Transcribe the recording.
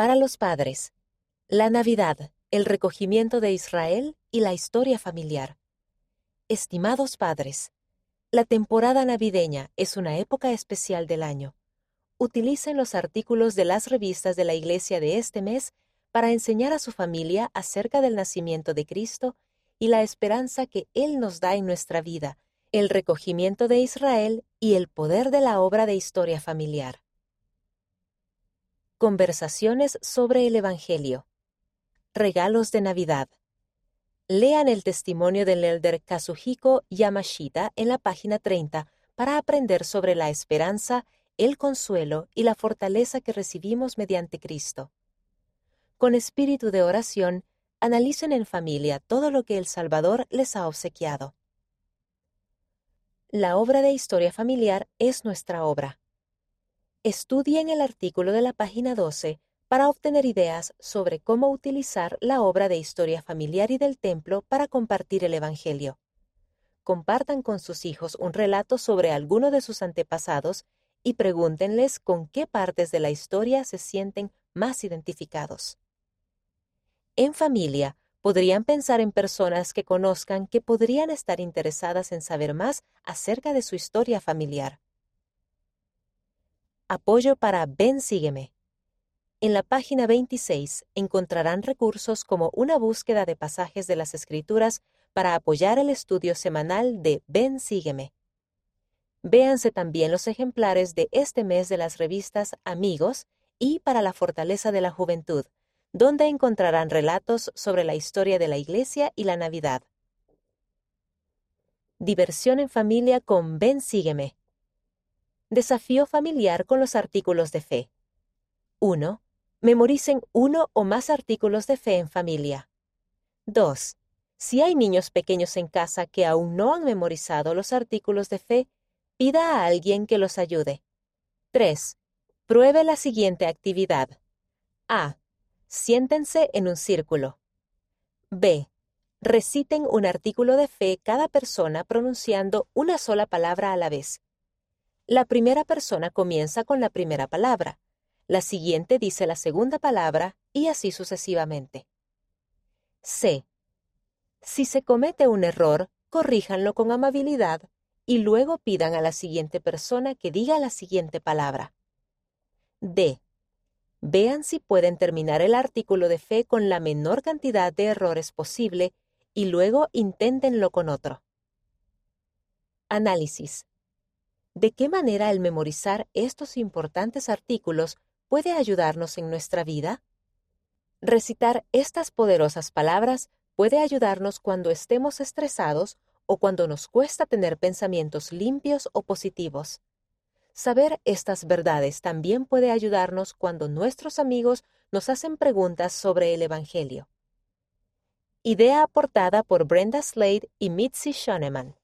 Para los padres, la Navidad, el recogimiento de Israel y la historia familiar. Estimados padres, la temporada navideña es una época especial del año. Utilicen los artículos de las revistas de la iglesia de este mes para enseñar a su familia acerca del nacimiento de Cristo y la esperanza que Él nos da en nuestra vida, el recogimiento de Israel y el poder de la obra de historia familiar. Conversaciones sobre el Evangelio. Regalos de Navidad. Lean el testimonio del elder Kazuhiko Yamashita en la página 30 para aprender sobre la esperanza, el consuelo y la fortaleza que recibimos mediante Cristo. Con espíritu de oración, analicen en familia todo lo que el Salvador les ha obsequiado. La obra de historia familiar es nuestra obra. Estudien el artículo de la página 12 para obtener ideas sobre cómo utilizar la obra de historia familiar y del templo para compartir el Evangelio. Compartan con sus hijos un relato sobre alguno de sus antepasados y pregúntenles con qué partes de la historia se sienten más identificados. En familia, podrían pensar en personas que conozcan que podrían estar interesadas en saber más acerca de su historia familiar. Apoyo para Ven Sígueme. En la página 26 encontrarán recursos como una búsqueda de pasajes de las Escrituras para apoyar el estudio semanal de Ven Sígueme. Véanse también los ejemplares de este mes de las revistas Amigos y Para la Fortaleza de la Juventud, donde encontrarán relatos sobre la historia de la Iglesia y la Navidad. Diversión en familia con Ven Sígueme. Desafío familiar con los artículos de fe. 1. Memoricen uno o más artículos de fe en familia. 2. Si hay niños pequeños en casa que aún no han memorizado los artículos de fe, pida a alguien que los ayude. 3. Pruebe la siguiente actividad. A. Siéntense en un círculo. B. Reciten un artículo de fe cada persona pronunciando una sola palabra a la vez. La primera persona comienza con la primera palabra la siguiente dice la segunda palabra y así sucesivamente. C. Si se comete un error, corríjanlo con amabilidad y luego pidan a la siguiente persona que diga la siguiente palabra. D. Vean si pueden terminar el artículo de fe con la menor cantidad de errores posible y luego inténtenlo con otro. Análisis. ¿De qué manera el memorizar estos importantes artículos puede ayudarnos en nuestra vida? Recitar estas poderosas palabras puede ayudarnos cuando estemos estresados o cuando nos cuesta tener pensamientos limpios o positivos. Saber estas verdades también puede ayudarnos cuando nuestros amigos nos hacen preguntas sobre el Evangelio. Idea aportada por Brenda Slade y Mitzi Schoenemann.